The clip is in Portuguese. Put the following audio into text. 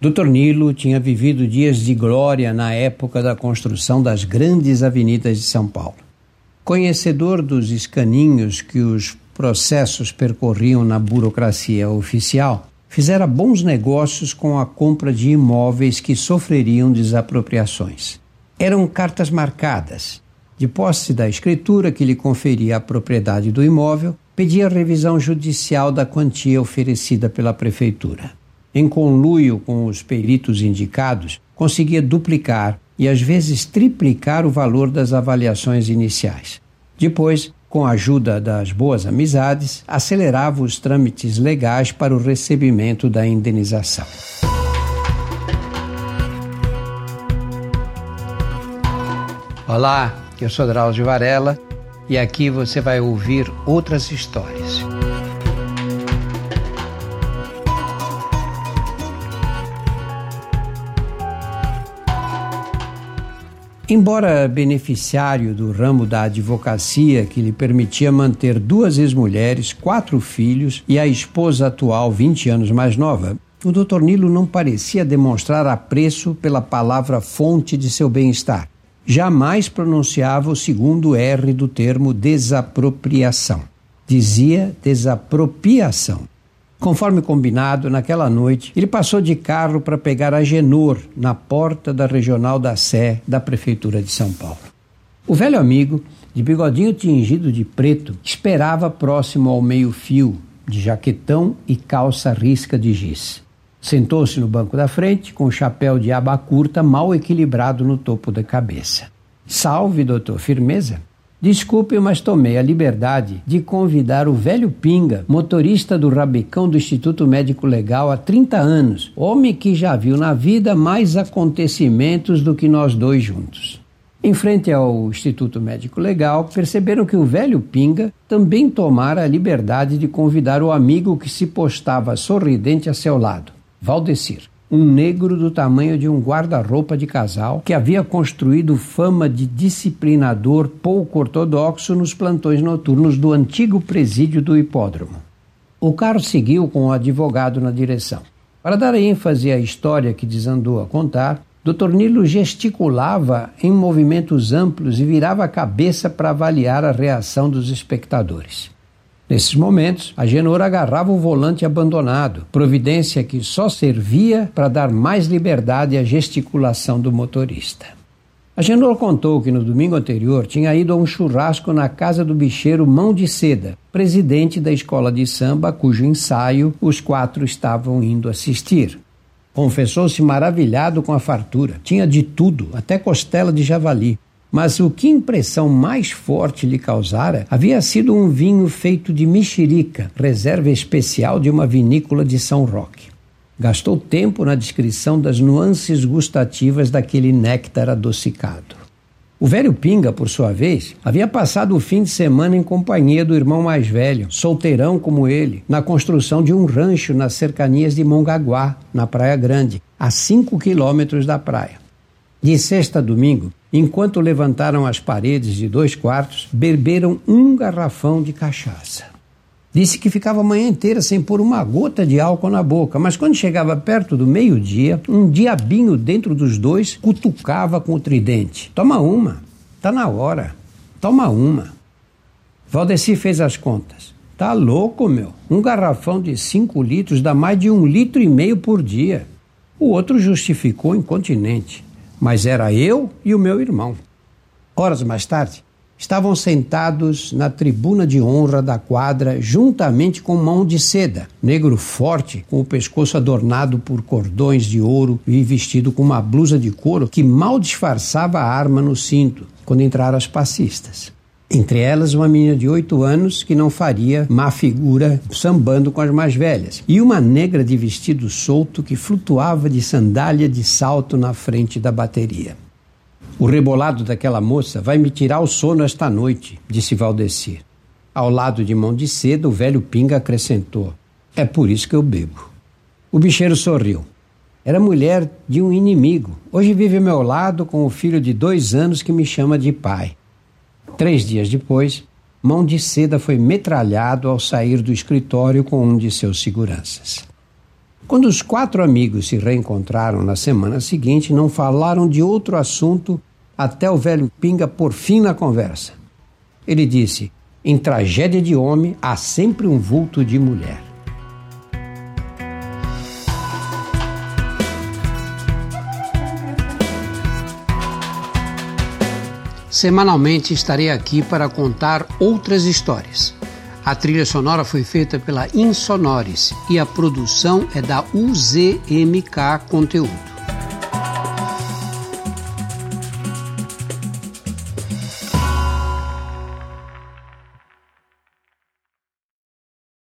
Dr. Nilo tinha vivido dias de glória na época da construção das grandes avenidas de São Paulo. Conhecedor dos escaninhos que os processos percorriam na burocracia oficial, fizera bons negócios com a compra de imóveis que sofreriam desapropriações. Eram cartas marcadas. De posse da escritura que lhe conferia a propriedade do imóvel, pedia revisão judicial da quantia oferecida pela prefeitura em conluio com os peritos indicados, conseguia duplicar e às vezes triplicar o valor das avaliações iniciais. Depois, com a ajuda das boas amizades, acelerava os trâmites legais para o recebimento da indenização. Olá, eu sou Drauzio Varela e aqui você vai ouvir outras histórias. Embora beneficiário do ramo da advocacia que lhe permitia manter duas ex-mulheres, quatro filhos e a esposa atual 20 anos mais nova, o Dr. Nilo não parecia demonstrar apreço pela palavra fonte de seu bem-estar. Jamais pronunciava o segundo R do termo desapropriação. Dizia desapropriação. Conforme combinado, naquela noite, ele passou de carro para pegar a Genor na porta da Regional da Sé da Prefeitura de São Paulo. O velho amigo, de bigodinho tingido de preto, esperava próximo ao meio-fio, de jaquetão e calça risca de giz. Sentou-se no banco da frente, com o chapéu de aba curta mal equilibrado no topo da cabeça. Salve, doutor, firmeza? Desculpe, mas tomei a liberdade de convidar o velho Pinga, motorista do Rabicão do Instituto Médico Legal há 30 anos, homem que já viu na vida mais acontecimentos do que nós dois juntos. Em frente ao Instituto Médico Legal, perceberam que o velho Pinga também tomara a liberdade de convidar o amigo que se postava sorridente a seu lado, Valdecir um negro do tamanho de um guarda-roupa de casal que havia construído fama de disciplinador pouco ortodoxo nos plantões noturnos do antigo presídio do hipódromo. O carro seguiu com o advogado na direção. Para dar ênfase à história que desandou a contar, Dr. Nilo gesticulava em movimentos amplos e virava a cabeça para avaliar a reação dos espectadores. Nesses momentos, a Genor agarrava o volante abandonado, providência que só servia para dar mais liberdade à gesticulação do motorista. A Genor contou que no domingo anterior tinha ido a um churrasco na casa do bicheiro Mão de Seda, presidente da escola de samba, cujo ensaio os quatro estavam indo assistir. Confessou-se maravilhado com a fartura. Tinha de tudo, até costela de javali. Mas o que impressão mais forte lhe causara havia sido um vinho feito de mexerica, reserva especial de uma vinícola de São Roque. Gastou tempo na descrição das nuances gustativas daquele néctar adocicado. O velho Pinga, por sua vez, havia passado o fim de semana em companhia do irmão mais velho, solteirão como ele, na construção de um rancho nas cercanias de Mongaguá, na Praia Grande, a cinco quilômetros da praia. De sexta a domingo, enquanto levantaram as paredes de dois quartos, beberam um garrafão de cachaça. Disse que ficava a manhã inteira sem pôr uma gota de álcool na boca, mas quando chegava perto do meio-dia, um diabinho dentro dos dois cutucava com o tridente. Toma uma, tá na hora. Toma uma. Valdeci fez as contas. Tá louco, meu. Um garrafão de cinco litros dá mais de um litro e meio por dia. O outro justificou incontinente mas era eu e o meu irmão. Horas mais tarde, estavam sentados na tribuna de honra da quadra, juntamente com mão de seda, negro forte, com o pescoço adornado por cordões de ouro e vestido com uma blusa de couro que mal disfarçava a arma no cinto, quando entraram as passistas. Entre elas, uma menina de oito anos que não faria má figura sambando com as mais velhas, e uma negra de vestido solto que flutuava de sandália de salto na frente da bateria. O rebolado daquela moça vai me tirar o sono esta noite, disse Valdecir. Ao lado de mão de seda, o velho Pinga acrescentou: É por isso que eu bebo. O bicheiro sorriu. Era mulher de um inimigo. Hoje vive ao meu lado com o filho de dois anos que me chama de pai. Três dias depois, Mão de Seda foi metralhado ao sair do escritório com um de seus seguranças. Quando os quatro amigos se reencontraram na semana seguinte, não falaram de outro assunto até o velho Pinga por fim na conversa. Ele disse: Em tragédia de homem há sempre um vulto de mulher. Semanalmente estarei aqui para contar outras histórias. A trilha sonora foi feita pela Insonores e a produção é da UZMK Conteúdo.